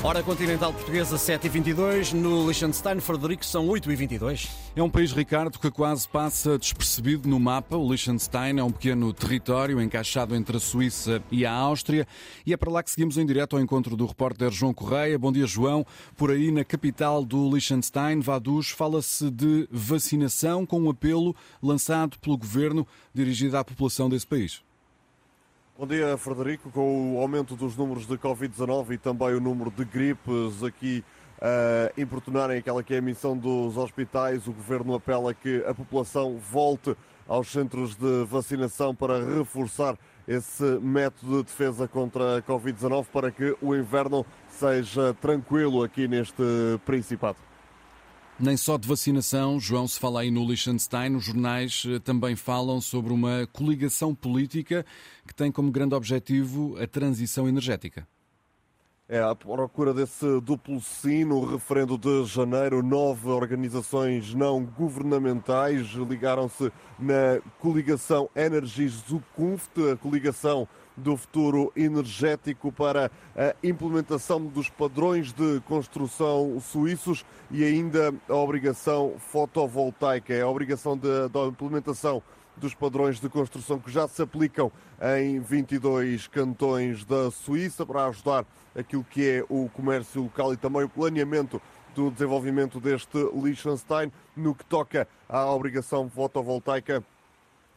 Hora continental portuguesa 7h22, no Liechtenstein, Frederico, são 8h22. É um país, Ricardo, que quase passa despercebido no mapa. O Liechtenstein é um pequeno território encaixado entre a Suíça e a Áustria. E é para lá que seguimos em direto ao encontro do repórter João Correia. Bom dia, João. Por aí, na capital do Liechtenstein, Vaduz, fala-se de vacinação com um apelo lançado pelo governo dirigido à população desse país. Bom dia, Frederico. Com o aumento dos números de Covid-19 e também o número de gripes aqui uh, importunarem aquela que é a missão dos hospitais, o Governo apela que a população volte aos centros de vacinação para reforçar esse método de defesa contra a Covid-19 para que o inverno seja tranquilo aqui neste Principado. Nem só de vacinação, João, se fala aí no Liechtenstein, os jornais eh, também falam sobre uma coligação política que tem como grande objetivo a transição energética. É, à procura desse duplo sim, no referendo de janeiro, nove organizações não governamentais ligaram-se na coligação Energies Zukunft, a coligação do futuro energético para a implementação dos padrões de construção suíços e ainda a obrigação fotovoltaica, é a obrigação da implementação dos padrões de construção que já se aplicam em 22 cantões da Suíça para ajudar aquilo que é o comércio local e também o planeamento do desenvolvimento deste Liechtenstein no que toca à obrigação fotovoltaica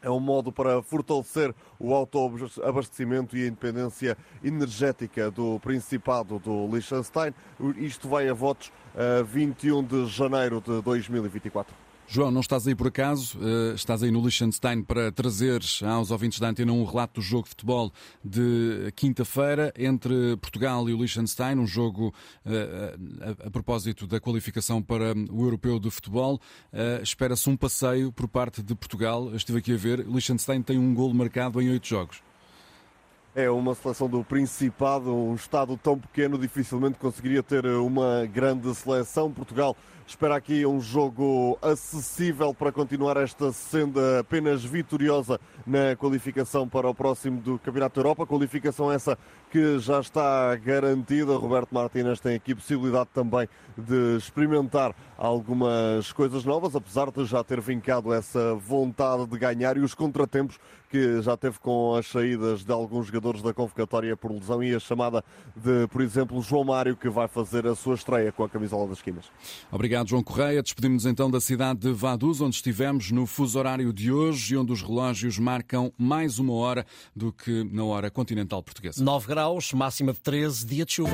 é um modo para fortalecer o autoabastecimento e a independência energética do Principado do Liechtenstein. Isto vai a votos a 21 de janeiro de 2024. João, não estás aí por acaso, uh, estás aí no Liechtenstein para trazer aos ouvintes da Antena um relato do jogo de futebol de quinta-feira entre Portugal e o Liechtenstein, um jogo uh, a, a, propósito da qualificação para o Europeu de Futebol. Espera-se um passeio por parte de Portugal. Estive aqui a ver, o Liechtenstein tem um golo marcado em oito jogos. É uma seleção do Principado, um estado tão pequeno, dificilmente conseguiria ter uma grande seleção. Portugal espera aqui um jogo acessível para continuar esta senda apenas vitoriosa na qualificação para o próximo do Campeonato da Europa. Qualificação essa que já está garantida. Roberto Martínez tem aqui possibilidade também de experimentar algumas coisas novas, apesar de já ter vincado essa vontade de ganhar e os contratempos que já teve com as saídas de alguns jogadores da convocatória por lesão e a chamada de, por exemplo, João Mário, que vai fazer a sua estreia com a camisola das Quinas. Obrigado, João Correia. Despedimos-nos então da cidade de Vaduz, onde estivemos no fuso horário de hoje e onde os relógios marcam mais uma hora do que na hora continental portuguesa. 9 graus, máxima de 13, dia de chuva.